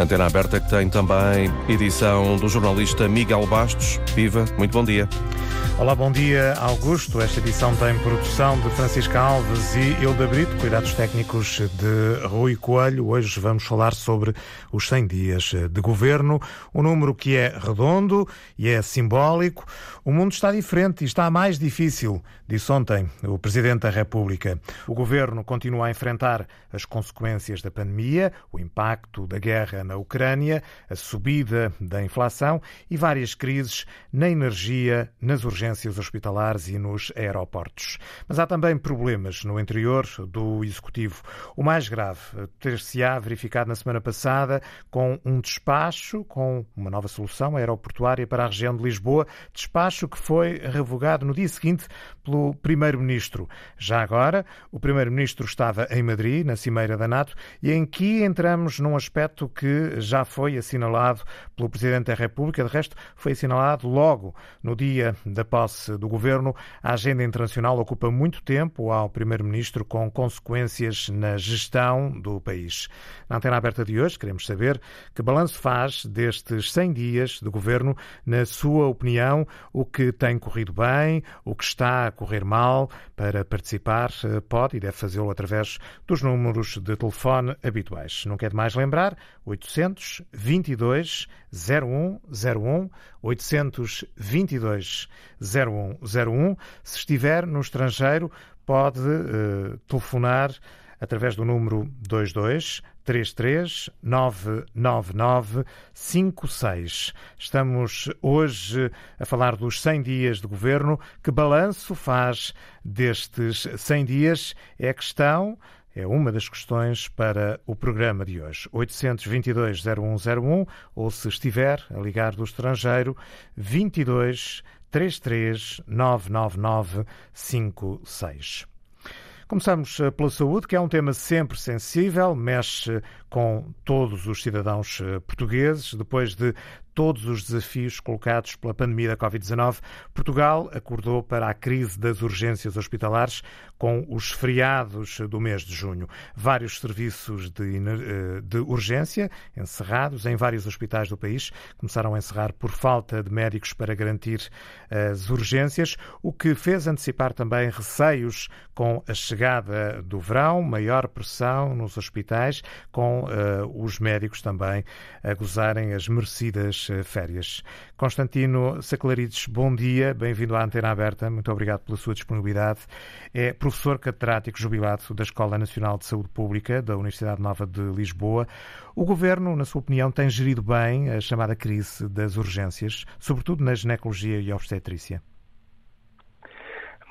Antena aberta que tem também edição do jornalista Miguel Bastos. Viva, muito bom dia. Olá, bom dia, Augusto. Esta edição tem produção de Francisca Alves e Hilda Brito, cuidados técnicos de Rui Coelho. Hoje vamos falar sobre os 100 dias de governo, um número que é redondo e é simbólico. O mundo está diferente e está mais difícil, disse ontem o Presidente da República. O governo continua a enfrentar as consequências da pandemia, o impacto da guerra na Ucrânia, a subida da inflação e várias crises na energia, nas urgências hospitalares e nos aeroportos. Mas há também problemas no interior do Executivo. O mais grave ter-se-á verificado na semana passada com um despacho, com uma nova solução aeroportuária para a região de Lisboa, despacho que foi revogado no dia seguinte pelo Primeiro-Ministro. Já agora, o Primeiro-Ministro estava em Madrid, na Cimeira da NATO, e em que entramos num aspecto que já foi assinalado pelo Presidente da República, de resto, foi assinalado logo no dia da posse do governo, a agenda internacional ocupa muito tempo ao Primeiro-Ministro, com consequências na gestão do país. Na antena aberta de hoje, queremos saber que balanço faz destes 100 dias de governo, na sua opinião, o que tem corrido bem, o que está a correr mal. Para participar, pode e deve fazê-lo através dos números de telefone habituais. Não quer mais lembrar? 822 0101 822 0101. Se estiver no estrangeiro, pode uh, telefonar através do número 22 33 999 56. Estamos hoje a falar dos 100 dias de governo. Que balanço faz destes 100 dias? É questão é uma das questões para o programa de hoje. 822-0101 ou, se estiver a ligar do estrangeiro, 22 33 999 56. Começamos eh, pela saúde, que é um tema sempre sensível, mexe com todos os cidadãos eh, portugueses. Depois de todos os desafios colocados pela pandemia da Covid-19, Portugal acordou para a crise das urgências hospitalares com os feriados do mês de junho. Vários serviços de, eh, de urgência encerrados em vários hospitais do país começaram a encerrar por falta de médicos para garantir as urgências, o que fez antecipar também receios com a chegada do verão, maior pressão nos hospitais, com uh, os médicos também a gozarem as merecidas eh, férias. Constantino Saclarides, bom dia, bem-vindo à Antena Aberta, muito obrigado pela sua disponibilidade. É professor catedrático jubilado da Escola Nacional de Saúde Pública da Universidade Nova de Lisboa. O Governo, na sua opinião, tem gerido bem a chamada crise das urgências, sobretudo na ginecologia e obstetrícia?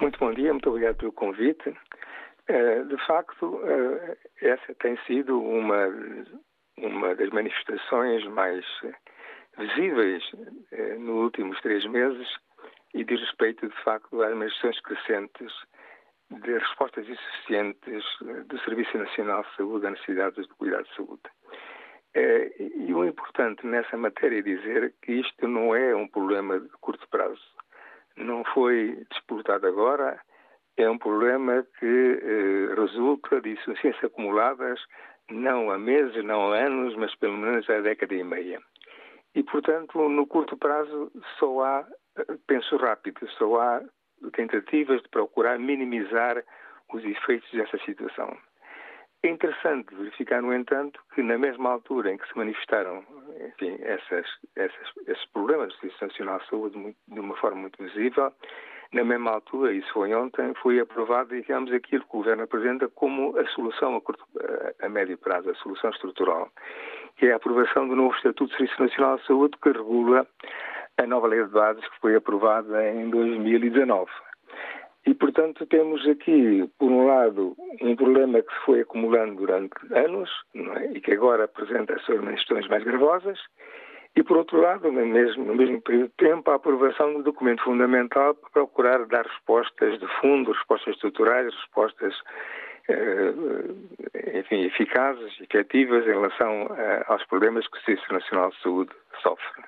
Muito bom dia, muito obrigado pelo convite. Eh, de facto, eh, essa tem sido uma, uma das manifestações mais visíveis eh, nos últimos três meses e diz respeito, de facto, às manifestações crescentes de respostas insuficientes do Serviço Nacional de Saúde às necessidades do cuidado de saúde. E o importante nessa matéria é dizer que isto não é um problema de curto prazo. Não foi disputado agora, é um problema que eh, resulta de insuficiências acumuladas não há meses, não há anos, mas pelo menos há década e meia. E, portanto, no curto prazo só há, penso rápido, só há tentativas de procurar minimizar os efeitos dessa situação. É interessante verificar, no entanto, que na mesma altura em que se manifestaram enfim, essas, essas, esses problemas do Sistema Nacional de Saúde de uma forma muito visível, na mesma altura, isso foi ontem, foi aprovado, digamos, aquilo que o Governo apresenta como a solução a, curto, a médio prazo, a solução estrutural que é a aprovação do novo Estatuto de Serviço Nacional de Saúde, que regula a nova lei de bases que foi aprovada em 2019. E, portanto, temos aqui, por um lado, um problema que se foi acumulando durante anos é? e que agora apresenta as suas manifestações mais gravosas, e, por outro lado, no mesmo, no mesmo período de tempo, a aprovação do documento fundamental para procurar dar respostas de fundo, respostas estruturais, respostas eh, enfim, eficazes, efetivas em relação eh, aos problemas que o Serviço Nacional de Saúde sofre.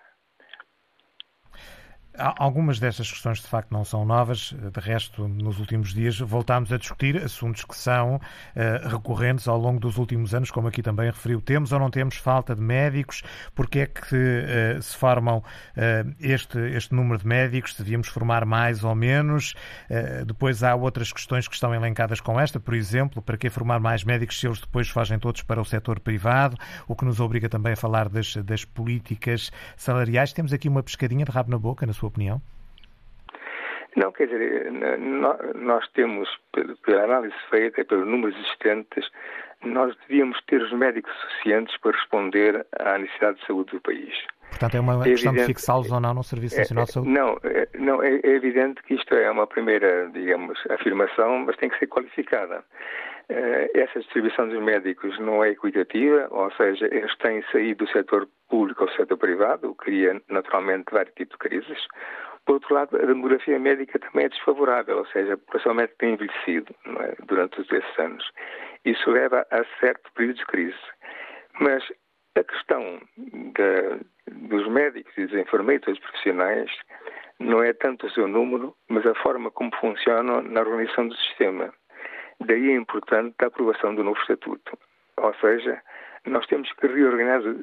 Algumas destas questões, de facto, não são novas. De resto, nos últimos dias voltámos a discutir assuntos que são uh, recorrentes ao longo dos últimos anos, como aqui também referiu. Temos ou não temos falta de médicos? Porque é que uh, se formam uh, este, este número de médicos? Devíamos formar mais ou menos? depois há outras questões que estão elencadas com esta. Por exemplo, para que formar mais médicos se eles depois fogem todos para o setor privado? O que nos obriga também a falar das, das políticas salariais. Temos aqui uma pescadinha de rabo na boca, na sua opinião? Não, quer dizer, nós temos, pela análise feita e pelos números existentes, nós devíamos ter os médicos suficientes para responder à necessidade de saúde do país. Portanto, é uma é questão evidente, de fixá-los ou não no Serviço Nacional de Saúde? Não, é, não é, é evidente que isto é uma primeira, digamos, afirmação, mas tem que ser qualificada. Eh, essa distribuição dos médicos não é equitativa, ou seja, eles têm saído do setor público ao setor privado, o que cria naturalmente vários tipos de crises. Por outro lado, a demografia médica também é desfavorável, ou seja, a população médica tem envelhecido é? durante esses anos. Isso leva a certo período de crise. Mas a questão dos médicos e dos enfermeiros, dos profissionais, não é tanto o seu número, mas a forma como funcionam na organização do sistema. Daí é importante a aprovação do novo estatuto. Ou seja, nós temos que reorganizar,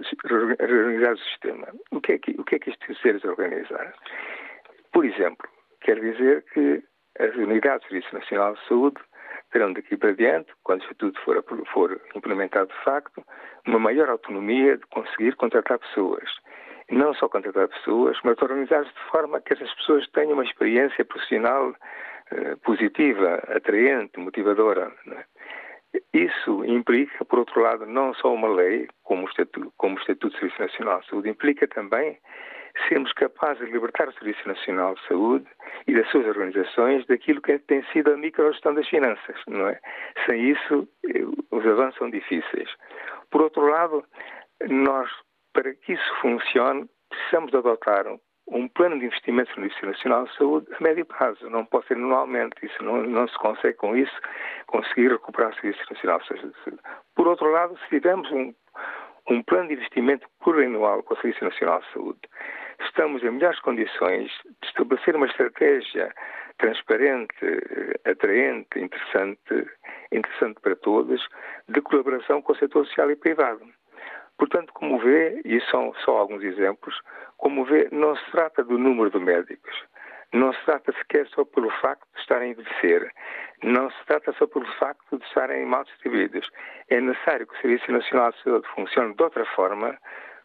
reorganizar o sistema. O que, é que, o que é que isto quer dizer? Por exemplo, quer dizer que as unidades do Serviço Nacional de Saúde terão daqui para diante, quando o Estatuto for, for implementado de facto, uma maior autonomia de conseguir contratar pessoas. Não só contratar pessoas, mas organizar-se de forma que essas pessoas tenham uma experiência profissional positiva, atraente, motivadora. É? Isso implica, por outro lado, não só uma lei, como o Estatuto, como o Estatuto de Serviço Nacional de Saúde, implica também sermos capazes de libertar o Serviço Nacional de Saúde e das suas organizações daquilo que tem sido a microgestão das finanças, não é? Sem isso, eh, os avanços são difíceis. Por outro lado, nós, para que isso funcione, precisamos adotar um plano de investimento no Serviço Nacional de Saúde a médio prazo. Não pode ser anualmente. Isso não, não, se consegue com isso conseguir recuperar o Serviço Nacional de Saúde. Por outro lado, se tivermos um, um plano de investimento plurianual com o Serviço Nacional de Saúde, estamos em melhores condições de estabelecer uma estratégia transparente, atraente, interessante, interessante para todos, de colaboração com o setor social e privado. Portanto, como vê, e são só alguns exemplos, como vê, não se trata do número de médicos, não se trata sequer só pelo facto de estarem a envelhecer, não se trata só pelo facto de estarem mal distribuídos. É necessário que o Serviço Nacional de Saúde funcione de outra forma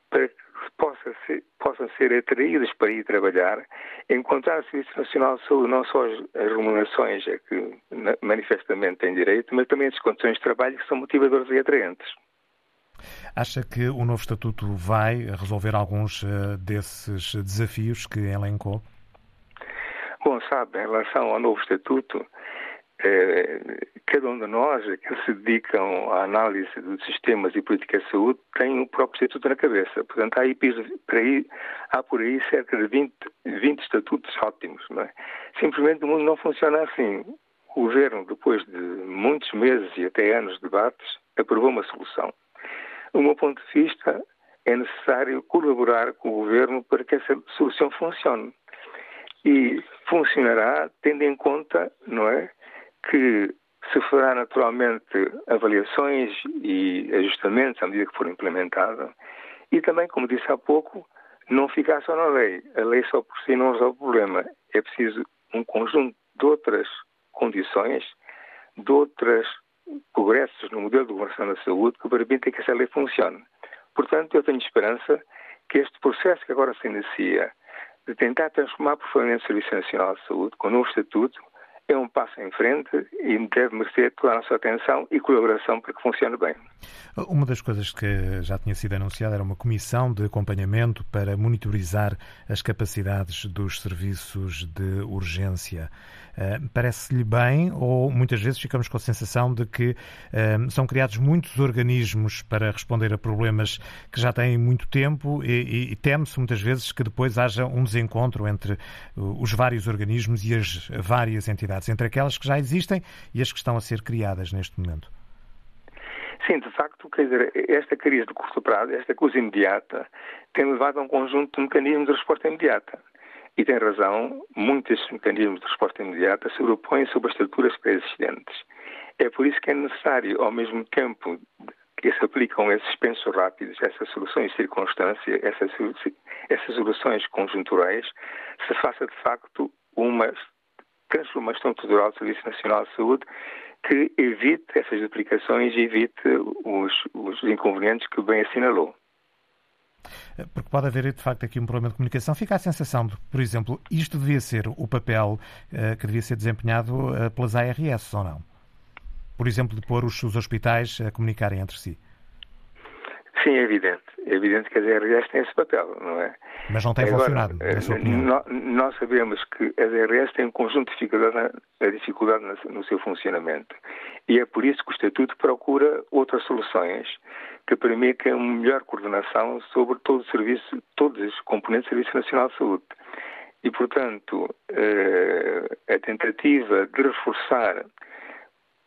para que possa ser, possam ser atraídos para ir trabalhar, encontrar no Serviço Nacional de Saúde não só as, as remunerações a que manifestamente têm direito, mas também as condições de trabalho que são motivadoras e atraentes. Acha que o novo Estatuto vai resolver alguns uh, desses desafios que elencou? Bom, sabe, em relação ao novo Estatuto, eh, cada um de nós que se dedicam à análise dos sistemas e políticas de saúde tem o próprio estatuto na cabeça. Portanto, há, aí, por aí, há por aí cerca de 20, 20 estatutos ótimos. É? Simplesmente o mundo não funciona assim. O governo, depois de muitos meses e até anos de debates, aprovou uma solução. Do meu ponto de vista, é necessário colaborar com o governo para que essa solução funcione. E funcionará tendo em conta, não é, que se fará naturalmente avaliações e ajustamentos à medida que for implementada e também, como disse há pouco, não ficar só na lei. A lei só por si não resolve o problema. É preciso um conjunto de outras condições, de outros progressos no modelo de governação da saúde que permitem que essa lei funcione. Portanto, eu tenho esperança que este processo que agora se inicia de tentar transformar profundamente o Serviço Nacional de Saúde com o novo estatuto é um passo em frente e deve merecer toda a nossa atenção e colaboração para que funcione bem. Uma das coisas que já tinha sido anunciada era uma comissão de acompanhamento para monitorizar as capacidades dos serviços de urgência. Eh, parece-lhe bem ou muitas vezes ficamos com a sensação de que eh, são criados muitos organismos para responder a problemas que já têm muito tempo e, e teme-se muitas vezes que depois haja um desencontro entre os vários organismos e as várias entidades, entre aquelas que já existem e as que estão a ser criadas neste momento? Sim, de facto, quer dizer, esta crise de curto prazo, esta coisa imediata, tem levado a um conjunto de mecanismos de resposta imediata. E tem razão, muitos mecanismos de resposta imediata sobrepõem sobre as estruturas pré-existentes. É por isso que é necessário, ao mesmo tempo que se aplicam esses pensos rápidos, essas soluções de circunstância, essas, essas soluções conjunturais, se faça de facto uma transformação estrutural do Serviço Nacional de Saúde que evite essas duplicações e evite os, os inconvenientes que bem assinalou. Porque pode haver, de facto, aqui um problema de comunicação. Fica a sensação de, por exemplo, isto devia ser o papel uh, que devia ser desempenhado uh, pelas ARS, ou não? Por exemplo, de pôr os, os hospitais a comunicarem entre si. Sim, é evidente. É evidente que as ARS têm esse papel, não é? Mas não tem Agora, funcionado, na sua opinião? Nós sabemos que as ARS têm um conjunto de dificuldades dificuldade no seu funcionamento. E é por isso que o Estatuto procura outras soluções que permitem uma melhor coordenação sobre todo o serviço, todos os componentes do Serviço Nacional de Saúde. E, portanto, eh, a tentativa de reforçar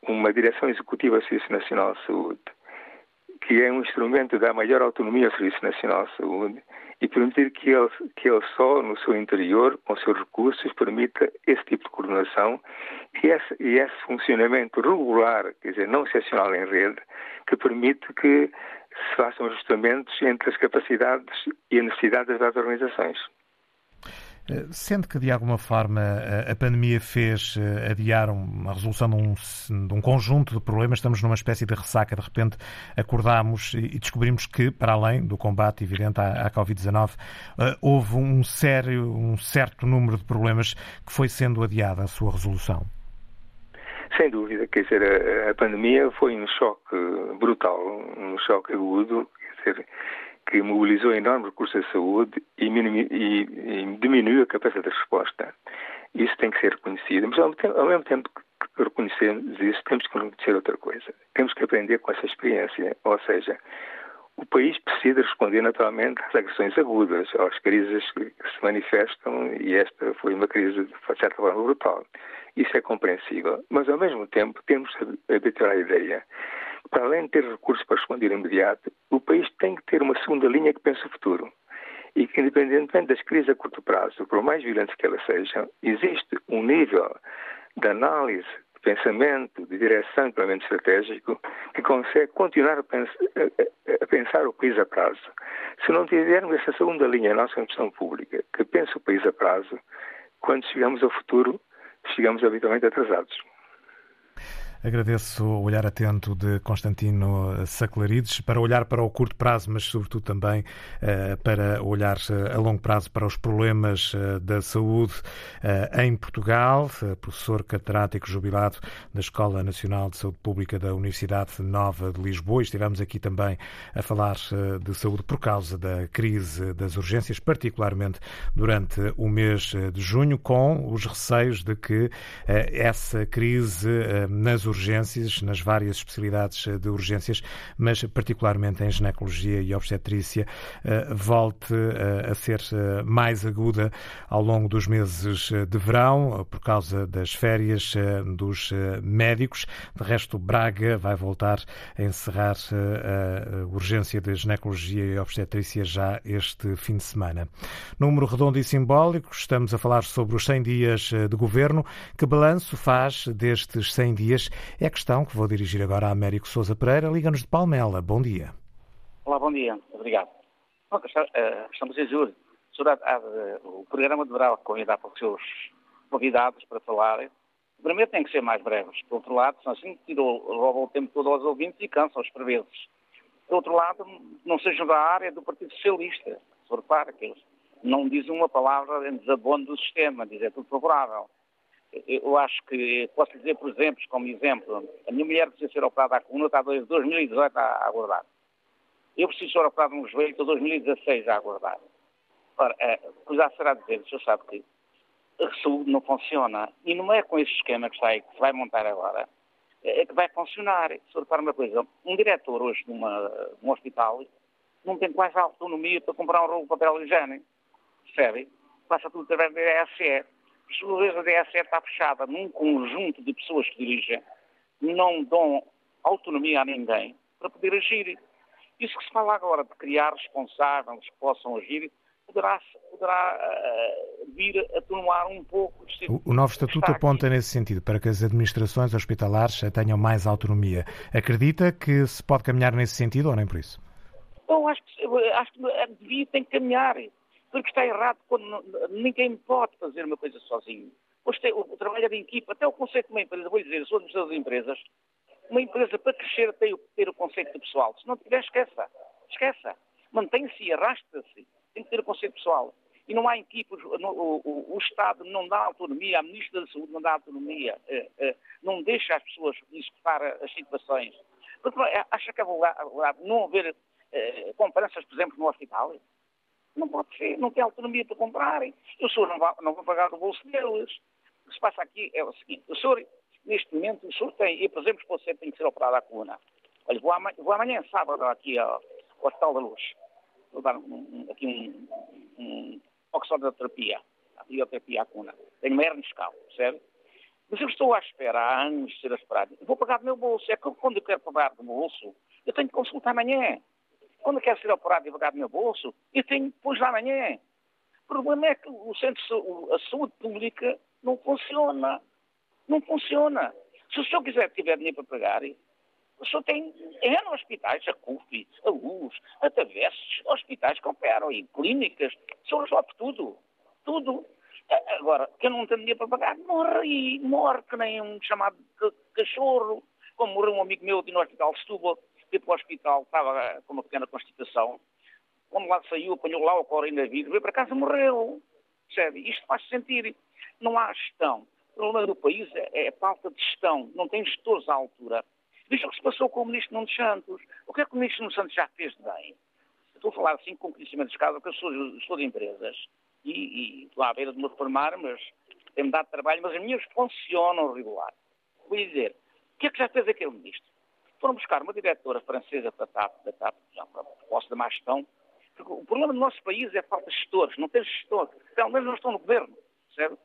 uma direção executiva do Serviço Nacional de Saúde que é um instrumento dar maior autonomia ao Serviço Nacional de Saúde e permitir que ele, que ele só, no seu interior, com seus recursos, permita esse tipo de coordenação e esse, e esse funcionamento regular, quer dizer, não excepcional em rede, que permite que se façam ajustamentos entre as capacidades e as necessidades das organizações. Sente que, de alguma forma, a pandemia fez eh, adiar uma resolução de um, de um, conjunto de problemas, estamos numa espécie de ressaca, de repente acordámos e descobrimos que, para além do combate evidente à, à Covid-19, eh, houve um, sério, um certo número de problemas que foi sendo adiada a sua resolução. Sem dúvida, quer dizer, a, a pandemia foi um choque brutal, um choque agudo, quer dizer, que mobilizou enormes recursos de saúde e, e, e, diminuiu a capacidade de resposta. Isso tem que ser reconhecido. Mas, ao ao mesmo tempo que reconhecemos isso, temos que reconhecer outra coisa. Temos que aprender com essa experiência. Ou seja, o país precisa responder naturalmente às agressões agudas, às crises que se manifestam, e esta foi uma crise, de certa forma, brutal. Isso é compreensível. Mas, ao mesmo tempo, temos que habituar a ideia para além de ter recursos para responder imediato, o país tem que ter uma segunda linha que pense o futuro. E que, independentemente das crises a curto prazo, por mais violentas que elas sejam, existe um nível de análise, de pensamento, de direção e planeamento estratégico que consegue continuar a pensar, a pensar, o país a prazo. Se não tivermos essa segunda linha na nossa gestão pública, que pensa o país a prazo, quando chegamos ao futuro, chegamos habitualmente atrasados. Agradeço o olhar atento de Constantino Saclarides para olhar para o curto prazo, mas sobretudo também eh, para olhar eh, a longo prazo para os problemas eh, da saúde em Portugal. Professor catedrático jubilado da Escola Nacional de Saúde Pública da Universidade Nova de Lisboa. Estivemos aqui também a falar de saúde por causa da crise das urgências, particularmente durante o mês de junho, com os receios de que essa crise nas urgências nas várias especialidades eh, de urgências, mas particularmente em ginecologia e obstetrícia, eh, volte eh, a ser mais aguda ao longo dos meses de verão, por causa das férias dos médicos. De resto, Braga vai voltar a encerrar a urgência de ginecologia e obstetrícia já este fim de semana. Número redondo e simbólico, estamos a falar sobre os 100 dias de governo. Que balanço faz destes 100 dias é a questão que vou dirigir agora a Américo Sousa Pereira, Liga-nos de Palmela. Bom dia. Olá, bom dia. Obrigado. Eh, estamos em julho. O programa deverá convidar para os seus convidados para falar. Primeiro tem que ser mais breves. Por outro lado, são assim tirou, roubam o tempo todo aos ouvintes e cansam-os por vezes. Por outro lado, não sejam da área do Partido Socialista. Se repara que eles não dizem uma palavra em desabono do sistema, dizem tudo favorável eu acho que posso dizer, por exemplo, como exemplo, a minha mulher precisa ser operada à coluna, está desde 2018 a aguardar. Eu preciso ser operado no joelho, estou 2016 a aguardar. Ora, pois já será dizer, o senhor sabe que a saúde não funciona e não é com esse esquema que, está aí, que se vai montar agora é, que vai funcionar. Se repara uma coisa, um diretor hoje numa, num hospital não tem quase autonomia para comprar um rolo de papel higiênico, percebe? Passa tudo através da ESE por sua vez, a DSE está fechada num conjunto de pessoas que dirigem, não dão autonomia a ninguém para poder agir. Isso que se fala agora de criar responsáveis que possam agir, poderá, poderá uh, vir a atenuar um pouco. O, o novo Estatuto aponta nesse sentido, para que as administrações hospitalares tenham mais autonomia. Acredita que se pode caminhar nesse sentido ou nem por isso? Eu acho que, acho que devia, tem que caminhar, porque está errado quando ninguém pode fazer uma coisa sozinho. Tem, o, o trabalho é de equipa, até o conceito de uma empresa, vou lhe dizer, sou de empresas, uma empresa para crescer tem que ter o conceito pessoal. Se não tiver, esqueça. Esqueça. Mantém-se arrasta-se. Tem que ter o conceito pessoal. E não há equipes, o, o, o, Estado não dá autonomia, a Ministra da Saúde não dá autonomia, eh, eh, não deixa as pessoas executar as situações. Porque eh, acha que é vulgar não haver eh, comparações, por exemplo, no hospital? Não pode ser, não tem autonomia para comprarem. O senhor não vai, não vai pagar do bolso deles. O que se passa aqui é o seguinte, o senhor neste momento, o senhor tem, e por exemplo, você tem que ser operado à coluna. Olha, vou amanhã, vou amanhã sábado, aqui ao, ao Hospital da Luz. Vou dar um, aqui um, um oxodoterapia, a bioterapia à coluna. Tenho uma hernia discal, percebe? Mas eu estou à espera há anos de ser operado. Vou pagar do meu bolso. É que quando eu quero pagar do bolso, eu tenho que consultar amanhã. Quando quero ser operado e pagar do meu bolso, eu tenho depois da manhã. O problema é que o centro, a saúde pública não funciona. Não funciona. Se o senhor quiser tiver dinheiro para pagar, o senhor tem N hospitais, a CUF, a Luz, a Tavesses, hospitais que operam e clínicas, são resolve tudo. Tudo. Agora, quem não tem dinheiro para pagar, morre e morre que nem um chamado cachorro, como morreu um amigo meu no hospital de Setúbal, foi para o hospital, estava com uma pequena constipação, quando lá saiu, apanhou lá o coronavírus, veio para casa e morreu. Percebe? Isto faz sentir. Não há gestão. O problema do país é, é a falta de gestão, não tem gestores à altura. Veja o que se passou com o ministro Nuno Santos. O que é que o ministro Nuno Santos já fez de bem? Estou a falar assim com conhecimento de caso, porque eu sou, sou de empresas e, e estou à beira de me reformar, mas tem-me dado trabalho, mas as minhas funcionam regular. Vou dizer, o que é que já fez aquele ministro? Foram buscar uma diretora francesa para a TAP, da TAP, já para posse da má gestão, porque o problema do nosso país é a falta de gestores, não tem gestores, pelo menos não estão no governo, certo?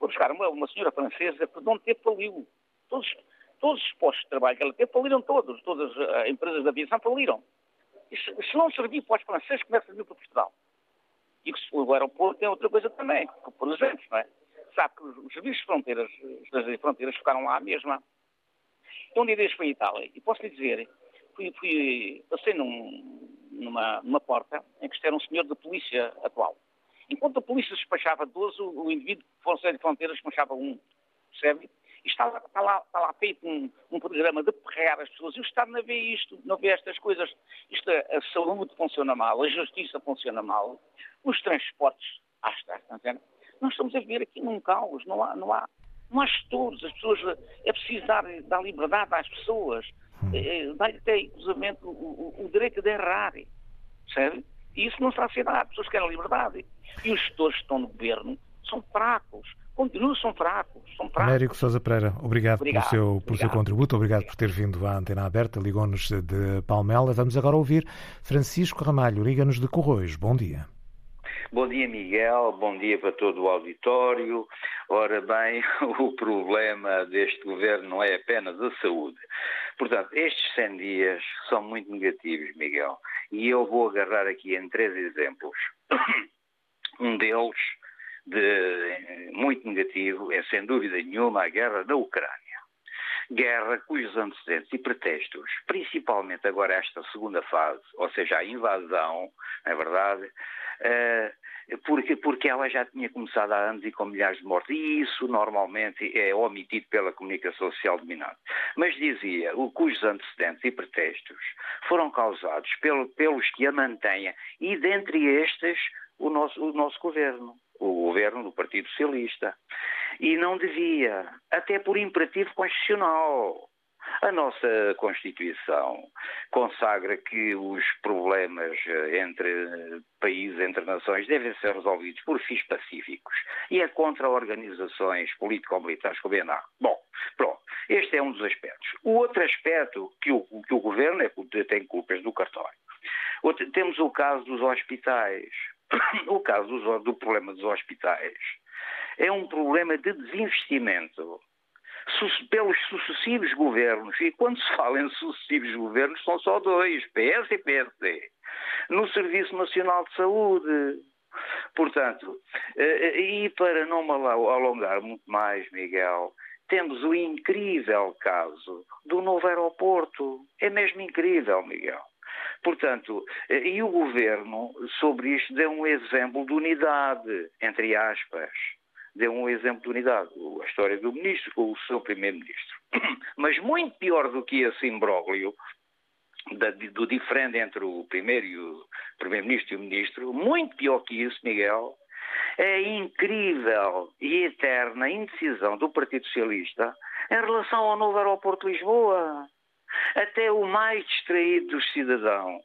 Vou buscar uma, uma senhora francesa que não teve faliu. Todos, todos os postos de trabalho que ela teve faliram todos. Todas as empresas de aviação faliram. E se, se não servir para os franceses, começa a servir para Portugal. E o aeroporto tem outra coisa também, por exemplo, não é? Sabe que os, serviços de fronteiras, as fronteiras ficaram lá mesmo. Eu um dia desde fui à Itália e posso lhe dizer, fui, fui, passei num, numa, numa porta em que era um senhor da polícia atual. Enquanto a polícia despachava 12, o indivíduo de Força de Fronteiras despachava um. Percebe? E está lá, está lá, está lá feito um, um, programa de perrear as pessoas. E o Estado não vê isto, não vê estas coisas. Isto, a saúde funciona mal, a justiça funciona mal, os transportes, ah, está, está entendendo? Nós estamos a viver aqui num caos, não há, não há, não há gestores, as pessoas, é preciso dar, dar liberdade às pessoas, é, é dar até, inclusive, o, o, o direito de errar, percebe? E isso não está a ser dado. As pessoas querem liberdade. E os gestores que estão no governo são fracos. Continuam, são fracos. São fracos. Américo Sousa Pereira, obrigado, obrigado pelo, seu, pelo obrigado. seu contributo. Obrigado por ter vindo à antena aberta. Ligou-nos de Palmela. Vamos agora ouvir Francisco Ramalho. Liga-nos de Corroios. Bom dia. Bom dia, Miguel. Bom dia para todo o auditório. Ora bem, o problema deste governo não é apenas a saúde. Portanto, estes 100 dias são muito negativos, Miguel. E eu vou agarrar aqui em três exemplos. Um deles, de, muito negativo, é sem dúvida nenhuma a guerra da Ucrânia. Guerra cujos antecedentes e pretextos, principalmente agora esta segunda fase, ou seja, a invasão, é verdade, uh, porque, porque ela já tinha começado há anos e com milhares de mortes. E isso normalmente é omitido pela comunicação social dominante. Mas dizia, o, cujos antecedentes e pretextos foram causados pelo, pelos que a mantêm, e dentre estes o nosso, o nosso governo, o governo do Partido Socialista. E não devia, até por imperativo constitucional. A nossa Constituição consagra que os problemas eh, entre países, entre nações, devem ser resolvidos por fins pacíficos e é contra organizações político-militares como a ENAR. Bom, pronto. Este é um dos aspectos. O outro aspecto que o, que o governo é, tem culpas do cartório. Outro, temos o caso dos hospitais. O caso do, do problema dos hospitais é um problema de desinvestimento pelos sucessivos governos, e quando se fala em sucessivos governos, são só dois, PS e PSD, no Serviço Nacional de Saúde. Portanto, eh, e para não me alongar muito mais, Miguel, temos o incrível caso do novo aeroporto. É mesmo incrível, Miguel. Portanto, eh, e o governo, sobre isto, deu um exemplo de unidade, entre aspas. Deu um exemplo de unidade. A história do ministro com o seu primeiro-ministro. Mas muito pior do que esse imbróglio, do diferente entre o primeiro e o primeiro-ministro e o ministro, muito pior que isso, Miguel, é a incrível e eterna indecisão do Partido Socialista em relação ao novo aeroporto de Lisboa. Até o mais distraído dos cidadãos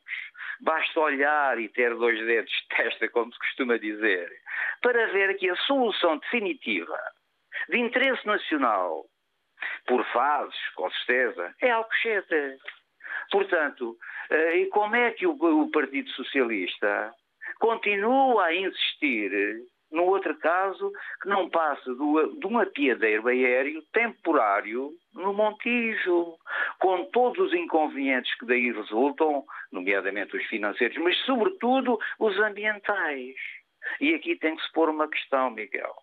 basta olhar e ter dois dedos de testa, como se costuma dizer, para ver que a solução definitiva de interesse nacional, por fases, com certeza, é Alcochete. Portanto, eh, e como é que o Partido Socialista continua a insistir no outro caso, que não passa de um apiadeiro aéreo temporário no Montijo, com todos os inconvenientes que daí resultam, nomeadamente os financeiros, mas sobretudo os ambientais. E aqui tem que se pôr uma questão, Miguel.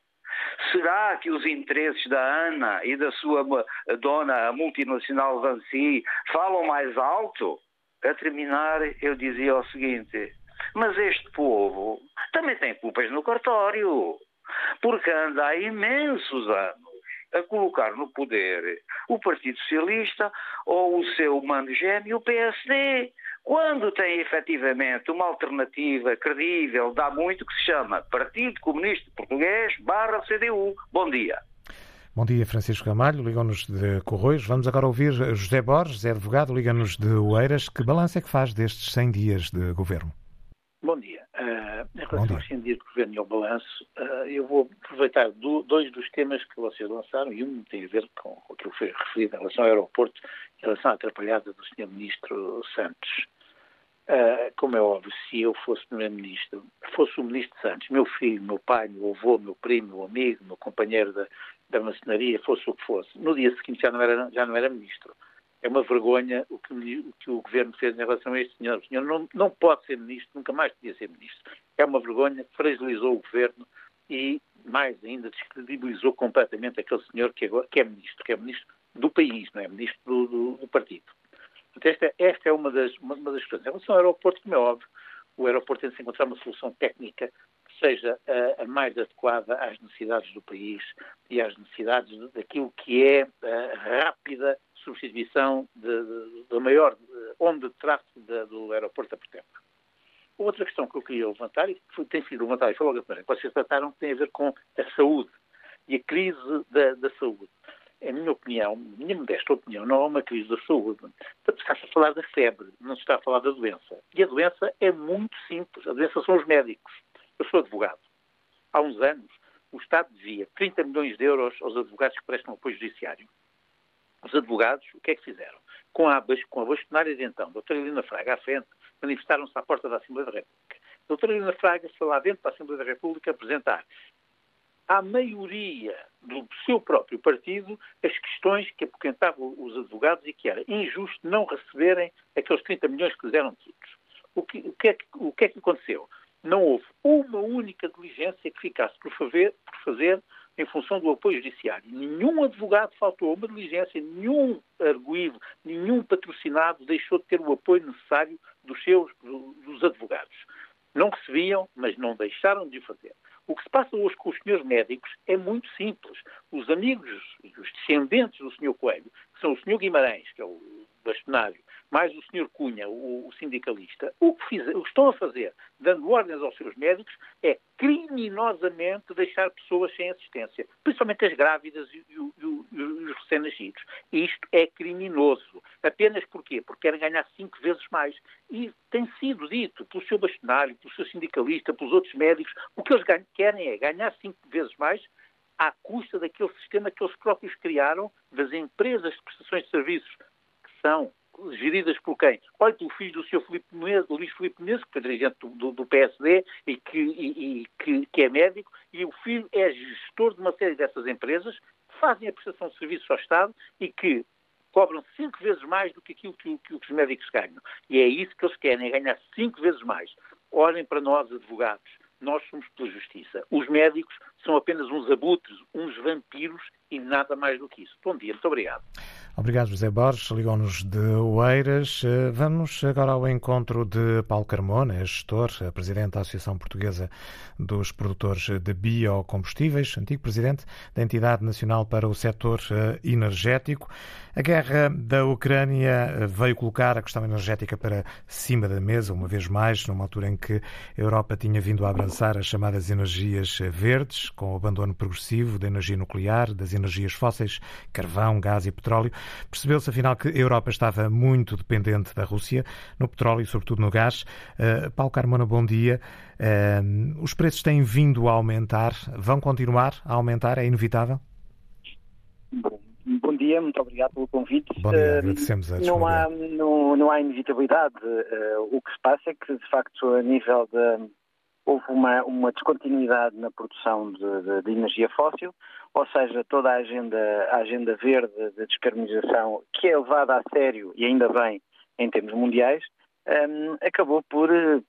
Será que os interesses da Ana e da sua dona, a multinacional Vancy, falam mais alto? A terminar, eu dizia o seguinte: mas este povo também tem culpas no cartório, porque anda há imensos anos a colocar no poder o Partido Socialista ou o seu mando gêmeo, o PSD, quando tem efetivamente uma alternativa credível, dá muito, que se chama Partido Comunista Português barra CDU. Bom dia. Bom dia, Francisco Ramalho, ligam-nos de Corroios. Vamos agora ouvir José Borges, é advogado, liga-nos de Oeiras. Que balanço é que faz destes 100 dias de governo? Bom dia. Uh, em relação 100 dias de governo e ao balanço, uh, eu vou aproveitar do, dois dos temas que vocês lançaram, e um tem a ver com, com aquilo que foi referido em relação ao aeroporto, em relação à atrapalhada do Sr. Ministro Santos. Uh, como é óbvio, se eu fosse Primeiro-Ministro, fosse o Ministro Santos, meu filho, meu pai, meu avô, meu primo, meu amigo, meu companheiro da, da maçonaria, fosse o que fosse, no dia seguinte já não era, já não era Ministro é uma vergonha o que, o que, o governo fez em relação a este senhor. O senhor não, não pode ser ministro, nunca mais podia ser ministro. É uma vergonha, fragilizou o governo e, mais ainda, descredibilizou completamente aquele senhor que, agora, que é ministro, que é ministro do país, não é ministro do, do, do partido. esta, esta, é uma das, uma, uma das questões. Em relação ao aeroporto, como é óbvio, o aeroporto tem de se encontrar uma solução técnica seja a, a, mais adequada às necessidades do país e às necessidades daquilo que é a rápida substituição da maior onda de tráfego do aeroporto a Portempo. Outra questão que eu queria levantar, e que tem sido levantada, e foi logo a primeira, que vocês trataram, tem a ver com a saúde e a crise da, da saúde. Em minha opinião, minha modesta opinião, não é uma crise da saúde. Está-se a falar da febre, não se está a falar da doença. E a doença é muito simples. A doença são os médicos. Eu sou advogado. Há uns anos, o Estado devia 30 milhões de euros aos advogados que prestam apoio judiciário. Os advogados, o que é que fizeram? Com a, com a bastonária de então, a doutora Helena Fraga à frente, manifestaram-se à porta da Assembleia da República. A doutora Helena Fraga foi lá dentro da Assembleia da República apresentar à maioria do seu próprio partido as questões que apoquentavam os advogados e que era injusto não receberem aqueles 30 milhões que lhes eram pedidos. O que, o, que é que, o que é que aconteceu? Não houve uma única diligência que ficasse por fazer, por fazer em função do apoio judiciário. Nenhum advogado faltou uma diligência, nenhum arguído, nenhum patrocinado deixou de ter o apoio necessário dos seus dos advogados. Não recebiam, mas não deixaram de fazer. O que se passa hoje com os senhores médicos é muito simples. Os amigos, os descendentes do senhor Coelho, que são o senhor Guimarães, que é o bastonário, mais o Sr. Cunha, o, o sindicalista, o que, fiz, o que, estão a fazer, dando ordens aos seus médicos, é criminosamente deixar pessoas sem assistência, principalmente as grávidas e, e, e, e os recém-nascidos. Isto é criminoso. Apenas porquê? Porque querem ganhar cinco vezes mais. E tem sido dito pelo seu bastonário, pelo seu sindicalista, pelos outros médicos, o que eles querem é ganhar cinco vezes mais à custa daquele sistema que eles próprios criaram, das empresas de prestações de serviços, que são geridas por quem? Olha, o filho do Sr. Filipe Menezes, Luís Filipe Menezes, que foi dirigente do, do PSD e, que, e, e que, que, é médico, e o filho é gestor de uma série dessas empresas que fazem a prestação de serviços ao Estado e que cobram cinco vezes mais do que aquilo que, que, que os médicos ganham. E é isso que eles querem, é ganhar cinco vezes mais. Olhem para nós, advogados. nós somos pela justiça. Os médicos são apenas uns abutres, uns vampiros e nada mais do que isso. Bom dia, muito obrigado. Obrigado, José Borges. Ligou-nos de Oeiras. Eh, vamos agora ao encontro de Paulo Carmona, gestor, é presidente da Associação Portuguesa dos Produtores de Biocombustíveis, antigo presidente da Entidade Nacional para o Setor eh, Energético. A guerra da Ucrânia veio colocar a questão energética para cima da mesa, uma vez mais, numa altura em que a Europa tinha vindo a abraçar as chamadas energias verdes, com o abandono progressivo da energia nuclear, das energias fósseis, carvão, gás e petróleo. Percebeu-se, afinal, que a Europa estava muito dependente da Rússia, no petróleo e, sobretudo, no gás. Uh, Paulo Carmona, bom dia. Uh, os preços têm vindo a aumentar, vão continuar a aumentar, é inevitável? Bom, bom dia, muito obrigado pelo convite. Bom dia, agradecemos a não há, não, não há inevitabilidade. O que se passa é que, de facto, a nível de houve uma, uma descontinuidade na produção de, de, de, energia fóssil, ou seja, toda a agenda, a agenda verde de descarbonização, que é levada a sério, e ainda bem, em termos mundiais, um, acabou por eh,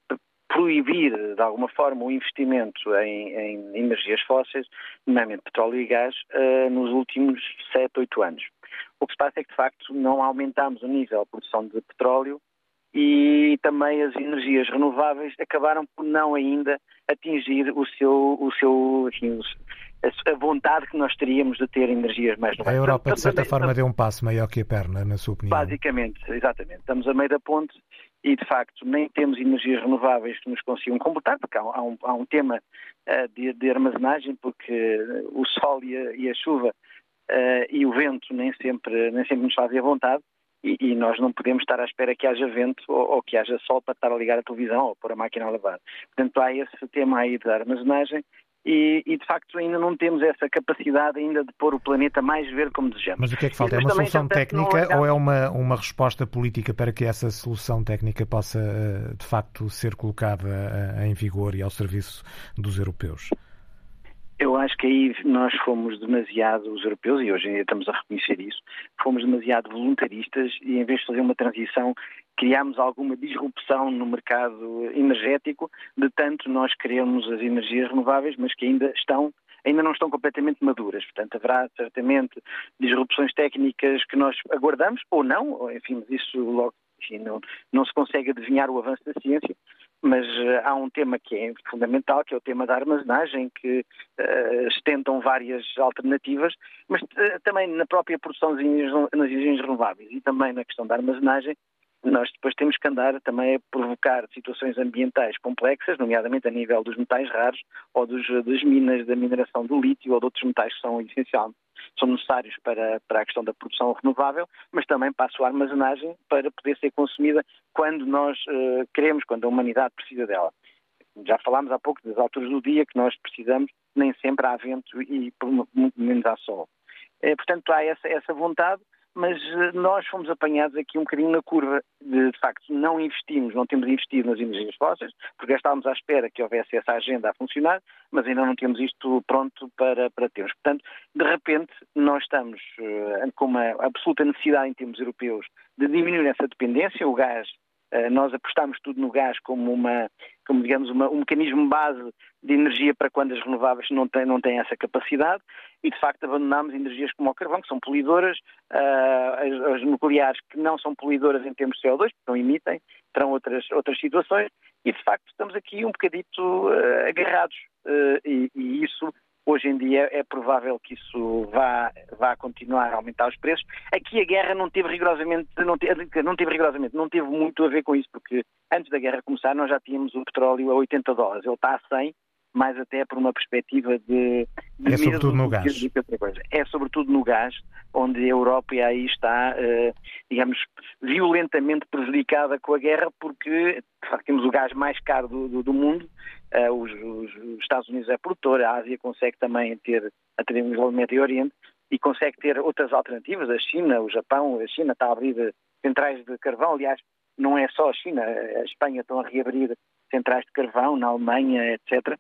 proibir, de alguma forma, o investimento em, em energias fósseis, nomeadamente petróleo e gás, uh, nos últimos 7, 8 anos. O que se passa é que, de facto, não aumentamos o nível de produção de petróleo e também as energias renováveis acabaram por não ainda atingir o seu, o seu enfim, a vontade que nós teríamos de ter energias mais renováveis. A Europa, de certa forma, deu um passo maior que a perna, na sua opinião. Basicamente, exatamente. Estamos a meio da ponte e, de facto, nem temos energias renováveis que nos consigam completar, porque há, um, há um tema uh, de, de, armazenagem, porque o sol e a, e a chuva uh, e o vento nem sempre, nem sempre nos fazem a vontade e, e, nós não podemos estar à espera que haja vento ou, ou, que haja sol para estar a ligar a televisão ou pôr a máquina a lavar. Portanto, há esse tema aí de armazenagem e, e, de facto ainda não temos essa capacidade ainda de pôr o planeta mais verde como desejamos. Mas o que é que falta? É uma solução técnica ou é uma, uma resposta política para que essa solução técnica possa eh, de facto ser colocada eh, em vigor e ao serviço dos europeus? Eu acho que aí nós fomos demasiado, os europeus, e hoje estamos a reconhecer isso, fomos demasiado voluntaristas e em vez de fazer uma transição, criámos alguma disrupção no mercado energético, de tanto nós queremos as energias renováveis, mas que ainda estão ainda não estão completamente maduras. Portanto, haverá certamente disrupções técnicas que nós aguardamos, ou não, enfim, isso logo enfim, não, não se consegue adivinhar o avanço da ciência, mas uh, há um tema que é fundamental, que é o tema da armazenagem, que uh, estentam várias alternativas, mas uh, também na própria produção de energias renováveis e também na questão da armazenagem, nós depois temos que andar também a provocar situações ambientais complexas, nomeadamente a nível dos metais raros ou dos, das minas da mineração do lítio ou de outros metais que são essenciais são necessários para, para a questão da produção renovável, mas também para a sua armazenagem para poder ser consumida quando nós uh, queremos, quando a humanidade precisa dela. Já falámos há pouco das alturas do dia que nós precisamos, nem sempre há vento e muito menos há sol. É, portanto, há essa, essa vontade, mas eh, nós fomos apanhados aqui um bocadinho na curva de, de facto, não investimos, não temos investido nas energias fósseis, porque estávamos à espera que houvesse essa agenda a funcionar, mas ainda não temos isto pronto para, para termos. Portanto, de repente, nós estamos uh, com uma absoluta necessidade em termos europeus de diminuir essa dependência, o gás nós apostamos tudo no gás como, uma, como digamos, uma, um mecanismo base de energia para quando as renováveis não têm, não têm essa capacidade. E, de facto, abandonamos energias como o carvão, que são poluidoras, uh, as, as, nucleares que não são poluidoras em termos de CO2, porque não emitem, terão outras, outras situações. E, de facto, estamos aqui um bocadito uh, agarrados uh, e, e isso Hoje em dia é provável que isso vá, vá continuar a aumentar os preços. Aqui a guerra não teve rigorosamente, não teve, não teve rigorosamente, não teve muito a ver com isso, porque antes da guerra começar nós já tínhamos o petróleo a 80 dólares, ele está a 100, mais até por uma perspectiva de... de é sobretudo no gás. É sobretudo no gás, onde a Europa aí está, eh, digamos, violentamente prejudicada com a guerra, porque de facto temos o gás mais caro do, do, do mundo, uh, os, os, os, Estados Unidos é produtor, a Ásia consegue também ter, a ter nível do Médio Oriente, e consegue ter outras alternativas, a China, o Japão, a China está a abrir centrais de carvão, aliás, não é só a China, a Espanha estão a reabrir centrais de carvão, na Alemanha, etc.,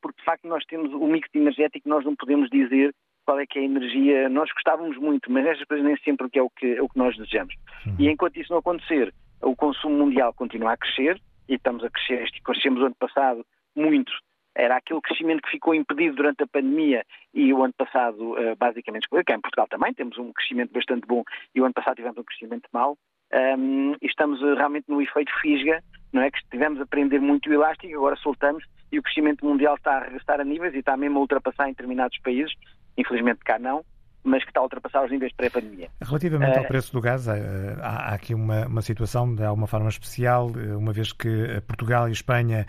porque de facto nós temos o mix energético, nós não podemos dizer qual é que é a energia, nós gostávamos muito, mas estas coisas nem sempre é o que, é o que nós desejamos. Uhum. E enquanto isso não acontecer, o consumo mundial continua a crescer, e estamos a crescer, crescemos o ano passado muito, era aquele crescimento que ficou impedido durante a pandemia e o ano passado basicamente, cá em Portugal também temos um crescimento bastante bom e o ano passado tivemos um crescimento mau, um, estamos realmente no efeito fisga, não é? Que estivemos a prender muito o elástico, agora soltamos e o crescimento mundial está a regressar a níveis e está mesmo a ultrapassar em determinados países, infelizmente cá não, mas que está a ultrapassar os níveis pré-pandemia. Relativamente ao eh, preço do gás, eh, há, aqui uma, uma, situação de alguma forma especial, eh, uma vez que Portugal e Espanha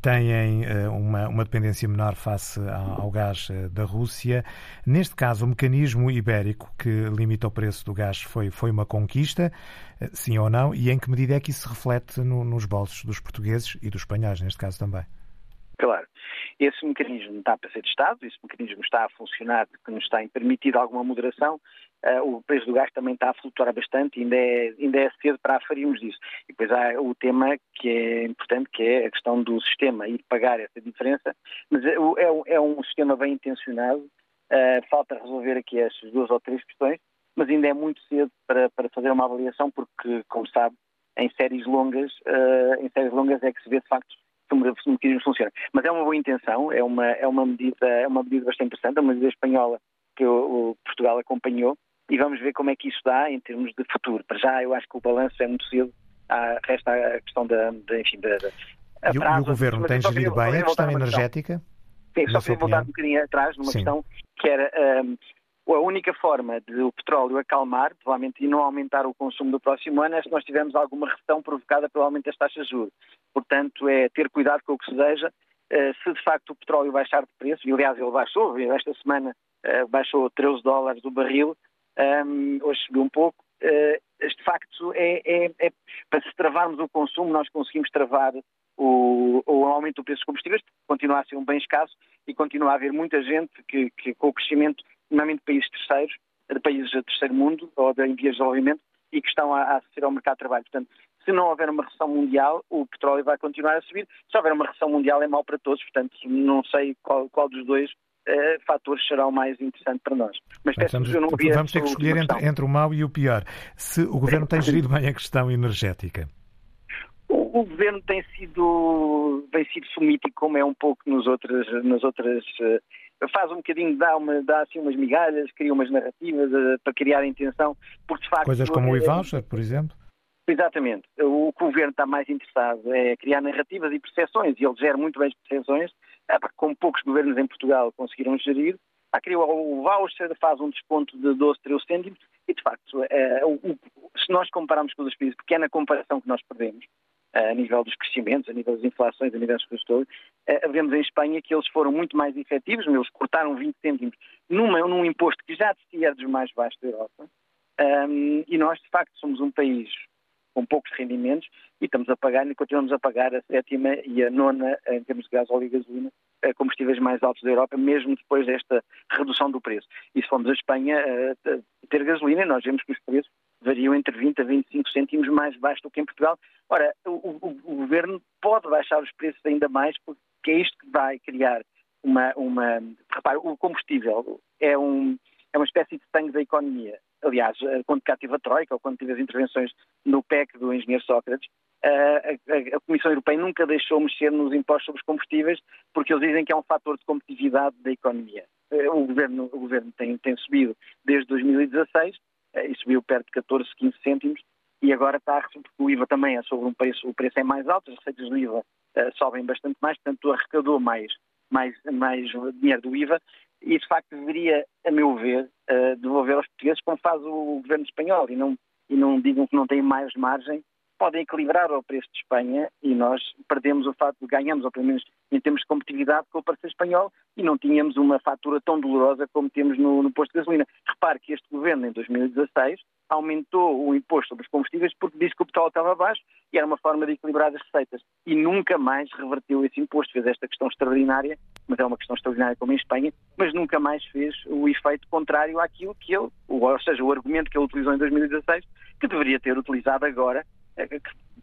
têm uma, uma dependência menor face ao gás da Rússia. Neste caso, o mecanismo ibérico que limita o preço do gás foi, foi uma conquista, sim ou não, e em que medida é que isso se reflete no, nos bolsos dos portugueses e dos espanhóis, neste caso também? Claro. Esse mecanismo está para ser testado, esse mecanismo está a funcionar, que nos tem permitido alguma moderação. Uh, o preço do gás também está a flutuar bastante, ainda é, ainda é cedo para aferirmos disso. E depois há o tema que é importante, que é a questão do sistema ir pagar essa diferença, mas é, é, é um sistema bem intencionado, uh, falta resolver aqui estas duas ou três questões, mas ainda é muito cedo para, para fazer uma avaliação, porque, como sabe, em séries longas, uh, em séries longas é que se vê de facto se o mecanismo funciona. Mas é uma boa intenção, é uma, é uma, medida, é uma medida bastante interessante, é uma medida espanhola que o, o Portugal acompanhou e vamos ver como é que isso dá em termos de futuro. Para já, eu acho que o balanço é muito cedo, há, resta a questão da, da enfim, da, da e, o, e o Governo tem gerido bem a questão energética? Sim, só queria voltar um bocadinho atrás numa Sim. questão que era um, a única forma de o petróleo acalmar, provavelmente, e não aumentar o consumo do próximo ano é se nós tivermos alguma recessão provocada pelo aumento das taxas de juros. Portanto, é ter cuidado com o que se deseja. Eh, se de facto o petróleo baixar de preço, e aliás ele baixou, esta semana eh, baixou 13 dólares o barril, ehm, hoje subiu um pouco, eh, de facto é, é, é, para se travarmos o consumo, nós conseguimos travar o, o aumento do preço dos combustíveis, continua a ser um bem escasso e continua a haver muita gente que, que com o crescimento, normalmente de países terceiros, de países de terceiro mundo ou de, em vias de desenvolvimento, e que estão a, a acessar ao mercado de trabalho. Portanto, se não houver uma recessão mundial, o petróleo vai continuar a subir. Se houver uma recessão mundial, é mau para todos. Portanto, não sei qual, qual dos dois uh, fatores será o mais interessante para nós. Mas peço vamos, não vamos ter que escolher entre, entre, o mau e o pior. Se o governo tem gerido bem a questão energética. O, o governo tem sido, tem sido sumítico, como é um pouco nos outras, nas outras. Uh, faz um bocadinho, dá, uma, dá assim umas migalhas, cria umas narrativas uh, para criar intenção, porque de facto. Coisas como o e-voucher, por exemplo? Exatamente. O que o governo está mais interessado é criar narrativas e percepções, e ele gera muito bem as percepções, é, como poucos governos em Portugal conseguiram gerir. Há criou o voucher, faz um desconto de 12, 13 cêntimos, e de facto, é, o, se nós compararmos com os países, pequena comparação que nós perdemos, é, a nível dos crescimentos, a nível das inflações, a nível das todas, é, vemos em Espanha que eles foram muito mais efetivos, eles cortaram 20 cêntimos num imposto que já era dos mais baixos da Europa, um, e nós, de facto, somos um país com poucos rendimentos e estamos a pagar e continuamos a pagar a sétima e a nona em termos de gás, óleo e gasolina, combustíveis mais altos da Europa, mesmo depois desta redução do preço. E se formos a Espanha a ter gasolina, nós vemos que os preços variam entre 20 a 25 cêntimos mais baixo do que em Portugal. Ora, o, o, o governo pode baixar os preços ainda mais porque é isto que vai criar uma... uma repare, o combustível é, um, é uma espécie de sangue da economia. Aliás, eh, quando cá tive a Troika ou quando tive as intervenções no PEC do engenheiro Sócrates, eh, a, a, Comissão Europeia nunca deixou mexer nos impostos sobre os combustíveis porque eles dizem que é um fator de competitividade da economia. Eh, o governo, o governo tem, tem subido desde 2016 e subiu perto de 14, 15 cêntimos. E agora está, porque o IVA também é sobre um preço, o preço é mais alto, as receitas do IVA uh, sobem bastante mais, portanto arrecadou mais, mais, mais dinheiro do IVA e de facto deveria, a meu ver, uh, devolver aos portugueses como faz o governo espanhol. E não, e não digam que não têm mais margem, podem equilibrar o preço de Espanha e nós perdemos o fato de ganhamos, ou pelo menos em termos de competitividade, com o preço espanhol e não tínhamos uma fatura tão dolorosa como temos no, no posto de gasolina. Repare que este governo, em 2016, aumentou o imposto sobre os combustíveis porque disse que o petróleo estava baixo e era uma forma de equilibrar as receitas. E nunca mais reverteu esse imposto. Fez esta questão extraordinária, mas é uma questão extraordinária como em Espanha, mas nunca mais fez o efeito contrário àquilo que ele, ou seja, o argumento que ele utilizou em 2016, que deveria ter utilizado agora, que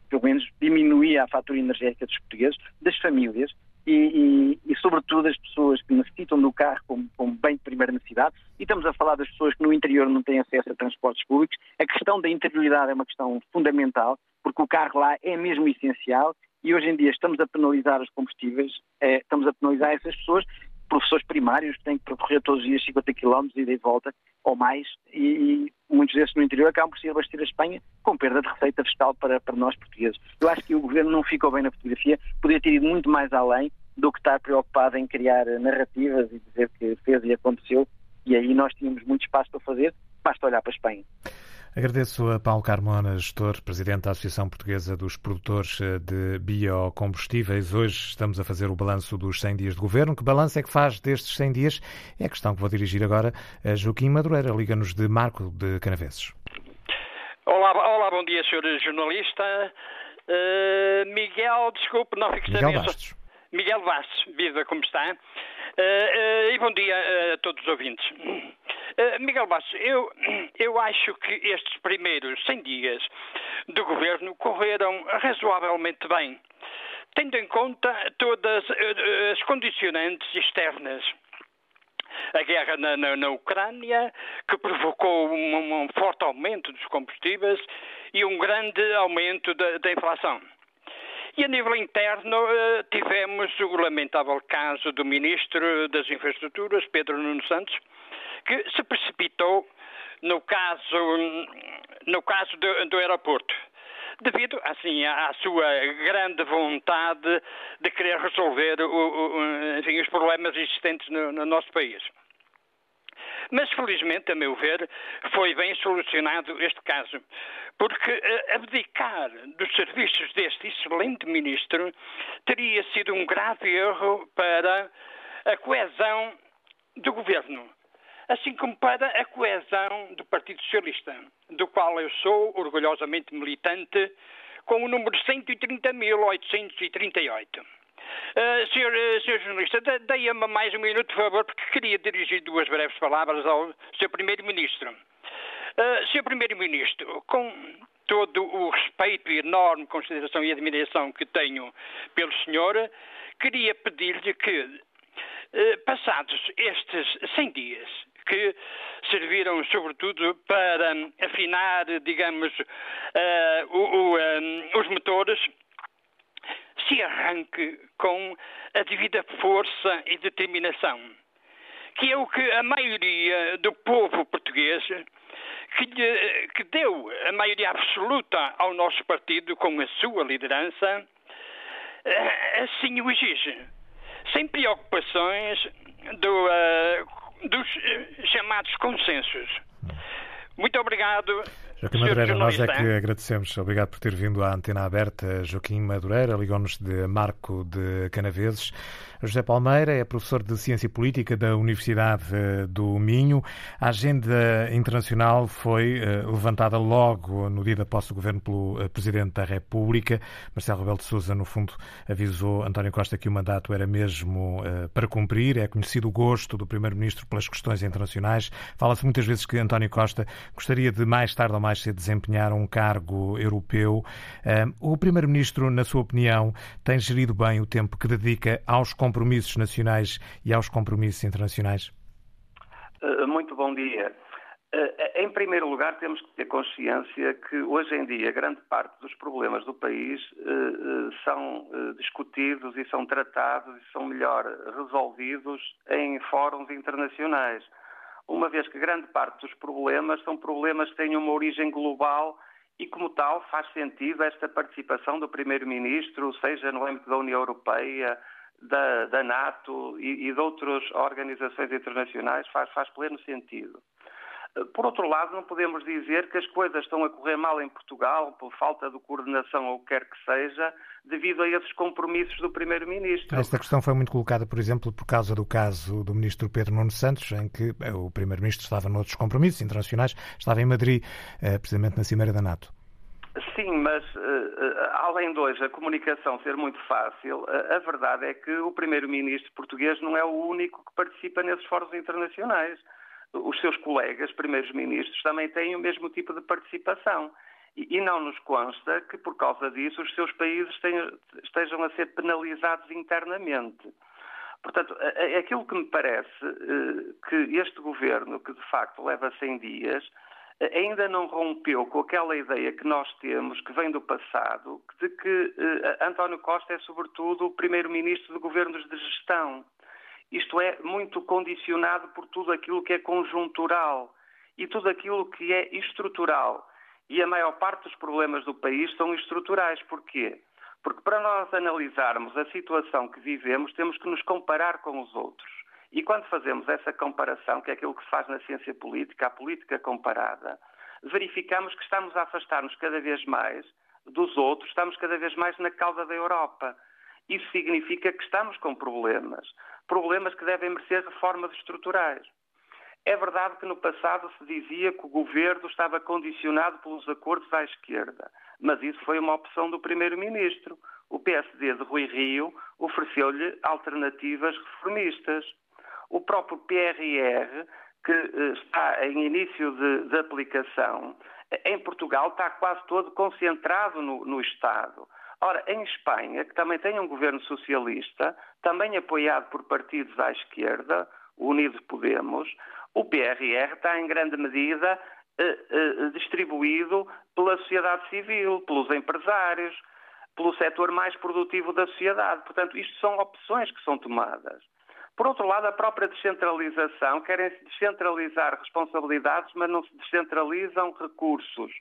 pelo menos diminuía a fatura energética dos portugueses, das famílias, e, e, e, sobretudo as pessoas que necessitam do carro como, como, bem de primeira necessidade, e estamos a falar das pessoas que no interior não têm acesso a transportes públicos, a questão da interioridade é uma questão fundamental, porque o carro lá é mesmo essencial e hoje em dia estamos a penalizar os combustíveis, é, estamos a penalizar essas pessoas, professores primários que têm que percorrer todos os dias 50 km e de volta ou mais, e, muitos desses no interior acabam por se abastecer a Espanha com perda de receita fiscal para, para nós portugueses. Eu acho que o governo não ficou bem na fotografia, podia ter ido muito mais além do que estar preocupado em criar narrativas e dizer que fez e aconteceu, e aí nós tínhamos muito espaço para fazer, basta olhar para a Espanha. Agradeço a Paulo Carmona, gestor, presidente da Associação Portuguesa dos Produtores eh, de Biocombustíveis. Hoje estamos a fazer o balanço dos 100 dias de governo. Que balanço é que faz destes 100 dias? É a questão que vou dirigir agora a Joaquim Madureira. Liga-nos de Marco de Canaveses. Olá, olá, bom dia, senhor jornalista. Uh, Miguel, desculpe, não fique Miguel Bastos. Miguel Bastos, viva, como está? Uh, uh, e bom dia a todos os ouvintes. Uh, Miguel Bastos, eu, eu acho que estes primeiros 100 dias do governo correram razoavelmente bem, tendo em conta todas uh, as condicionantes externas. A guerra na, na, na Ucrânia, que provocou um, um, forte aumento dos combustíveis e um grande aumento da, da inflação. E a nível interno, tivemos o lamentável caso do Ministro das Infraestruturas, Pedro Nuno Santos, que se precipitou no caso, no caso do, do aeroporto devido assim à sua grande vontade de querer resolver o, o, enfim, os problemas existentes no, no, nosso país. Mas felizmente, a meu ver, foi bem solucionado este caso, porque uh, abdicar dos serviços deste excelente ministro teria sido um grave erro para a coesão do governo assim como para a coesão do Partido Socialista, do qual eu sou orgulhosamente militante, com o número 130.838. Uh, senhor, uh, senhor jornalista, deia-me mais um minuto, por favor, porque queria dirigir duas breves palavras ao Sr. Primeiro-Ministro. Uh, Sr. Primeiro-Ministro, com todo o respeito e enorme consideração e admiração que tenho pelo senhor, queria pedir-lhe que, uh, passados estes 100 dias, que serviram sobretudo para afinar, digamos, uh, o, o, eh, os motores, se arranque com a devida força e determinação, que é o que a maioria do povo português que, lhe, que deu a maioria absoluta ao nosso partido com a sua liderança, eh, assim o exige, sem preocupações do, uh, dos eh, chamados consensos. Muito obrigado. Joaquim Madureira, nós é que agradecemos. Obrigado por ter vindo à antena aberta. Joaquim Madureira, ligou-nos de Marco de Canaveses. José Palmeira é professor de Ciência Política da Universidade eh, do Minho. A agenda internacional foi eh, levantada logo no dia da posse do governo pelo eh, Presidente da República. Marcelo Rebelo de Sousa, no fundo, avisou António Costa que o mandato era mesmo para cumprir. É conhecido o gosto do Primeiro-Ministro pelas questões internacionais. Fala-se muitas vezes que António Costa gostaria de mais tarde ou mais cedo desempenhar um cargo europeu. O Primeiro-Ministro, na sua opinião, tem gerido bem o tempo que dedica aos compromissos nacionais e aos compromissos internacionais? Eh, muito bom dia. Eh, em primeiro lugar, temos que ter consciência que hoje em dia grande parte dos problemas do país eh, são discutidos e são tratados e são melhor resolvidos em fóruns internacionais. Uma vez que grande parte dos problemas são problemas que têm uma origem global e, como tal, faz sentido esta participação do Primeiro-Ministro, seja no âmbito da União Europeia, da, da NATO e, e, de outras organizações internacionais faz, faz pleno sentido. Por outro lado, não podemos dizer que as coisas estão a correr mal em Portugal por falta de coordenação ou o que quer que seja, devido a esses compromissos do Primeiro-Ministro. Esta questão foi muito colocada, por exemplo, por causa do caso do Ministro Pedro Nuno Santos, em que eh, o Primeiro-Ministro estava noutros compromissos internacionais, estava em Madrid, eh, precisamente na Cimeira da NATO. Sim, mas uh, além de hoje a comunicação ser muito fácil, uh, a verdade é que o primeiro-ministro português não é o único que participa nesses fóruns internacionais. Os seus colegas, primeiros-ministros, também têm o mesmo tipo de participação. E, e, não nos consta que, por causa disso, os seus países tenham, estejam a ser penalizados internamente. Portanto, aquilo que me parece uh, que este governo, que de facto leva 100 dias, ainda não rompeu com aquela ideia que nós temos, que vem do passado, de que uh, António Costa é, sobretudo, o primeiro-ministro de governos de gestão. Isto é, muito condicionado por tudo aquilo que é conjuntural e tudo aquilo que é estrutural. E a maior parte dos problemas do país são estruturais. Porquê? Porque para nós analisarmos a situação que vivemos, temos que nos comparar com os outros. E quando fazemos essa comparação, que é aquilo que se faz na ciência política, a política comparada, verificamos que estamos a afastar-nos cada vez mais dos outros, estamos cada vez mais na cauda da Europa. Isso significa que estamos com problemas, problemas que devem merecer reformas estruturais. É verdade que no passado se dizia que o governo estava condicionado pelos acordos à esquerda, mas isso foi uma opção do primeiro-ministro. O PSD de Rui Rio ofereceu-lhe alternativas reformistas. O próprio PRR, que eh, está em início de, de aplicação, em Portugal está quase todo concentrado no, no Estado. Ora, em Espanha, que também tem um governo socialista, também apoiado por partidos à esquerda, Unido Podemos, o PRR está em grande medida eh, eh, distribuído pela sociedade civil, pelos empresários, pelo setor mais produtivo da sociedade. Portanto, isto são opções que são tomadas. Por outro lado, a própria descentralização, querem se descentralizar responsabilidades, mas não se descentralizam recursos.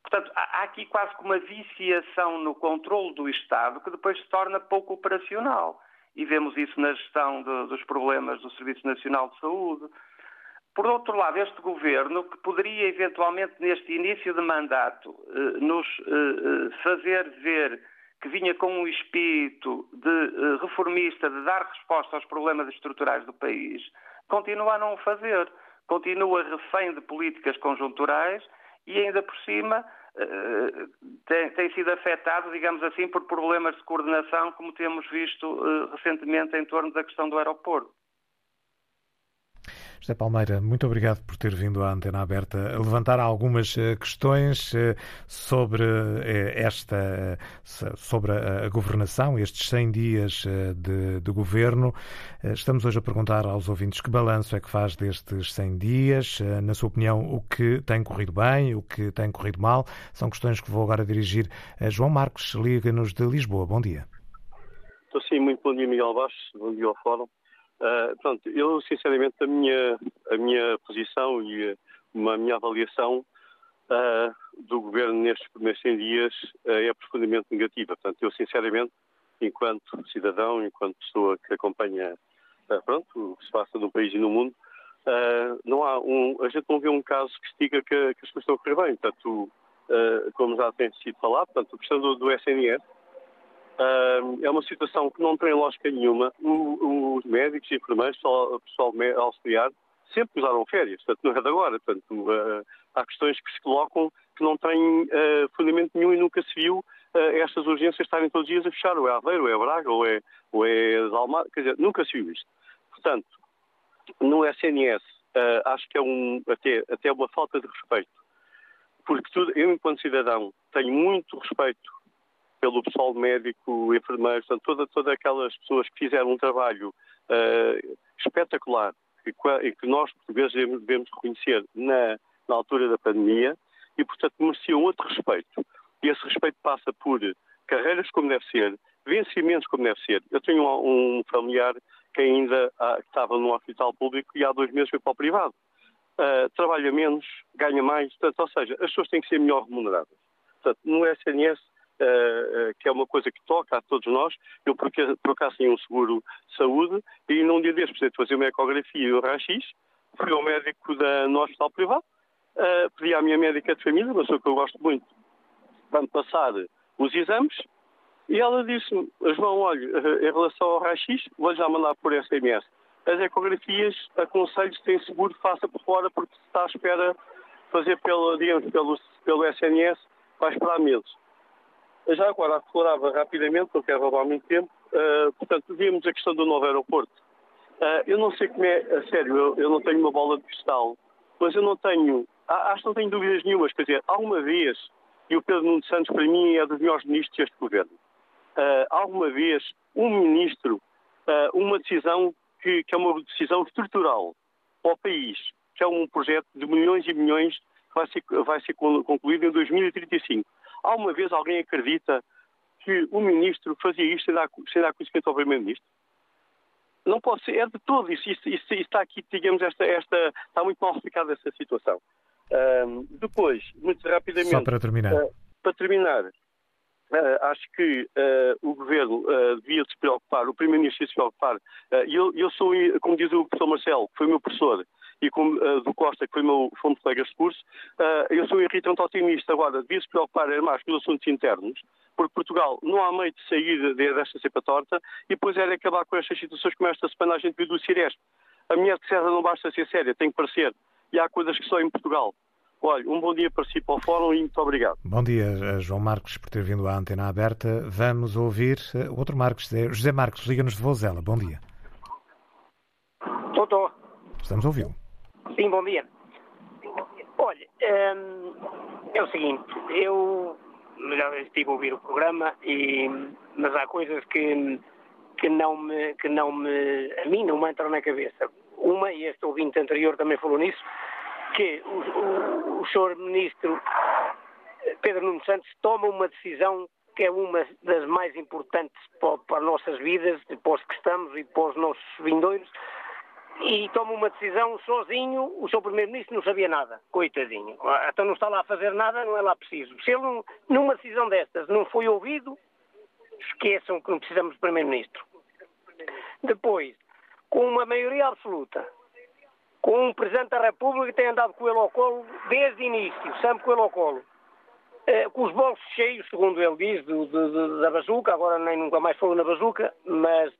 Portanto, há aqui quase que uma viciação no controle do Estado que depois se torna pouco operacional. E vemos isso na gestão de, dos problemas do Serviço Nacional de Saúde. Por outro lado, este governo, que poderia eventualmente, neste início de mandato, eh, nos eh, eh fazer ver que vinha com um espírito de uh, reformista, de dar resposta aos problemas estruturais do país, continua a não o fazer. Continua refém de políticas conjunturais e, ainda por cima, uh, tem, tem, sido afetado, digamos assim, por problemas de coordenação, como temos visto uh, recentemente em torno da questão do aeroporto. José Palmeira, muito obrigado por ter vindo à Antena Aberta a levantar algumas eh, questões eh, sobre eh, esta, sobre a governação, estes 100 dias de, de governo. Estamos hoje a perguntar aos ouvintes que balanço é que faz destes 100 dias, na sua opinião, o que tem corrido bem, o que tem corrido mal. São questões que vou agora dirigir a João Marcos, liga-nos de Lisboa. Bom dia. Estou sim, muito bom dia, Miguel Baixo, bom dia ao Fórum. Uh, pronto, eu sinceramente a minha, a minha posição e uma, minha avaliação uh, do governo nestes primeiros 100 dias uh, é profundamente negativa. Portanto, eu sinceramente, enquanto cidadão, enquanto pessoa que acompanha pronto, o que se passa no país e no mundo, não há um, a gente não vê um caso que se diga que, que as coisas estão a correr bem. Portanto, como já tem sido falado, portanto, a questão do, do SNS É uma situação que não tem lógica nenhuma. Os médicos, enfermeiros, o pessoal auxiliar, sempre usaram férias, portanto, não é de agora. Portanto, uh, há questões que se colocam que não têm uh, fundamento nenhum e nunca se viu estas urgências estarem todos os dias a fechar, ou é Aveiro, ou é Braga, ou é, ou é quer dizer, nunca se viu isto. Portanto, no SNS, acho que é um, até, até uma falta de respeito, porque tudo, eu, enquanto cidadão, tenho muito respeito pelo pessoal médico, enfermeiros, toda, todas aquelas pessoas que fizeram um trabalho uh, espetacular e que, que, nós, portugueses, devemos, devemos reconhecer na, na altura da pandemia e, portanto, mereciam outro respeito. E esse respeito passa por carreiras como deve ser, vencimentos como deve ser. Eu tenho um, um familiar que ainda ah, estava num hospital público e há dois meses foi para o privado. Uh, trabalha menos, ganha mais, portanto, ou seja, as pessoas têm que ser melhor remuneradas. Portanto, no SNS Uh, que é uma coisa que toca a todos nós. Eu, tinha um seguro de saúde e num dia desses precisei fazer uma ecografia e o raio-x. Fui ao médico da, no hospital privado, uh, pedi à minha médica de família, uma pessoa que eu gosto muito, para me passar os exames e ela disse-me, João, olha, em relação ao raio-x, vou já mandar por SMS. As ecografias, aconselho se tem seguro, faça por fora, porque se está à espera fazer pelo, digamos, pelo, pelo SNS, vai esperar meses. Já agora aflorava rapidamente, não quero roubar muito tempo, uh, portanto, vimos a questão do novo aeroporto. Uh, eu não sei como é, a sério, eu, eu, não tenho uma bola de cristal, mas eu não tenho, acho que não tenho dúvidas nenhumas, quer dizer, alguma vez, e o Pedro Nuno Santos para mim é dos melhores ministros deste governo, uh, alguma vez um ministro, uma decisão que, que, é uma decisão estrutural para o país, que é um projeto de milhões e milhões vai ser, vai ser concluído em 2035. Alguma vez alguém acredita que o ministro fazia isto sem dar, sem dar conhecimento ao primeiro-ministro? Não pode ser, é de todo isso. Isso, isso, isso está aqui, digamos, esta, esta, está muito mal explicada essa situação. Um, depois, muito rapidamente. Só para terminar. Uh, para terminar, uh, acho que uh, o governo devia se preocupar, o primeiro-ministro devia se preocupar. eu, eu sou, como diz o professor Marcelo, que foi meu professor, e como uh, do Costa, que foi meu fonte de colegas de curso, uh, eu sou irritante otimista. Agora, devia se preocupar mais com os assuntos internos, porque Portugal não há meio de sair desta cepa torta e depois era acabar com estas situações como esta semana a gente viu do Ciresp. A mulher de César não basta ser séria, tem que parecer. E há coisas que só em Portugal. Olha, um bom dia para si, para o Fórum e muito obrigado. Bom dia, eh, João Marcos, por ter vindo à antena aberta. Vamos ouvir outro Marcos, José Marcos, liga-nos de Vozela. Bom dia. Estou, Estamos a ouvi-lo. Sim, bom dia. Olha, hum, é o seguinte, eu já estive a ouvir o programa, e, mas há coisas que, que, não me, que não me, a mim não me entram na cabeça. Uma, e este ouvinte anterior também falou nisso, que o, o, o senhor ministro Pedro Nuno Santos toma uma decisão que é uma das mais importantes para, para as nossas vidas, os que estamos e para os nossos vindouros, e toma uma decisão sozinho, o seu primeiro-ministro não sabia nada, coitadinho. Então não está lá a fazer nada, não é lá preciso. Se ele, numa decisão destas, não foi ouvido, esqueçam que não precisamos de primeiro-ministro. Depois, com uma maioria absoluta, com um Presidente da República que tem andado com ele ao colo desde o início, sempre com ele ao colo, eh, com os bolsos cheios, segundo ele diz, do, do, da bazuca, agora nem nunca mais falou na bazuca, mas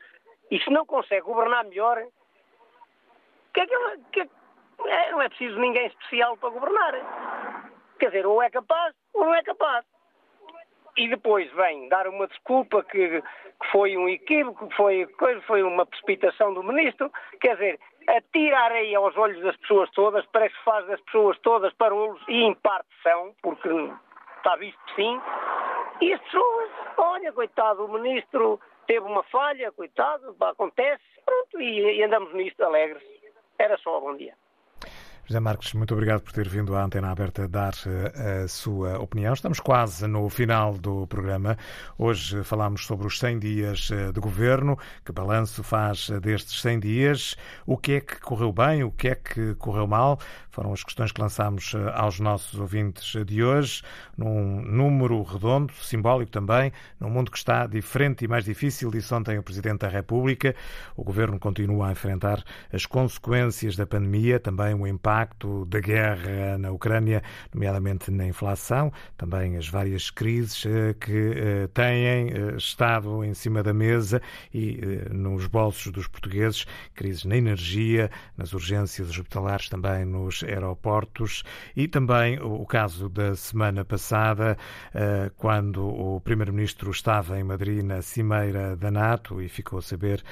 se não consegue governar melhor, que é que, que é, não é preciso ninguém especial para governar. Quer dizer, ou é capaz ou não é capaz. E depois vem dar uma desculpa que, que foi um equívoco, que foi, foi uma precipitação do ministro. Quer dizer, atira areia aos olhos das pessoas todas, parece que faz das pessoas todas parolos, e em parte são, porque está visto que sim. E as pessoas, olha, coitado, o ministro teve uma falha, coitado, acontece, pronto, e, e andamos nisto alegres. Era só, bom dia. José Marcos, muito obrigado por ter vindo à Antena Aberta dar eh, a sua opinião. Estamos quase no final do programa. Hoje falamos sobre os 100 dias eh, de governo. Que balanço faz eh, destes 100 dias? O que é que correu bem? O que é que correu mal? Foram as questões que lançámos aos nossos ouvintes de hoje, num número redondo, simbólico também, num mundo que está diferente e mais difícil, disse ontem o Presidente da República. O governo continua a enfrentar as consequências da pandemia, também o impacto impacto da guerra na Ucrânia, nomeadamente na inflação, também as várias crises eh, que eh, têm eh, estado em cima da mesa e nos bolsos dos portugueses, crises na energia, nas urgências hospitalares, também nos aeroportos. E também o caso da semana passada, quando o Primeiro-Ministro estava em Madrid na cimeira da NATO e ficou a saber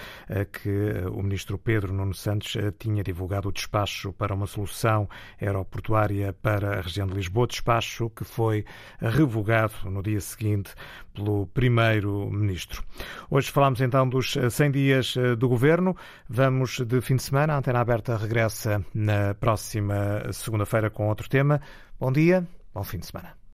que o Ministro Pedro Nuno Santos tinha divulgado o despacho para uma solução solução aeroportuária para a região de Lisboa, despacho que foi revogado no dia seguinte pelo Primeiro-Ministro. Hoje falamos então dos 100 dias eh, do Governo. Vamos de fim de semana. A Antena Aberta regressa na próxima segunda-feira com outro tema. Bom dia, bom fim de semana.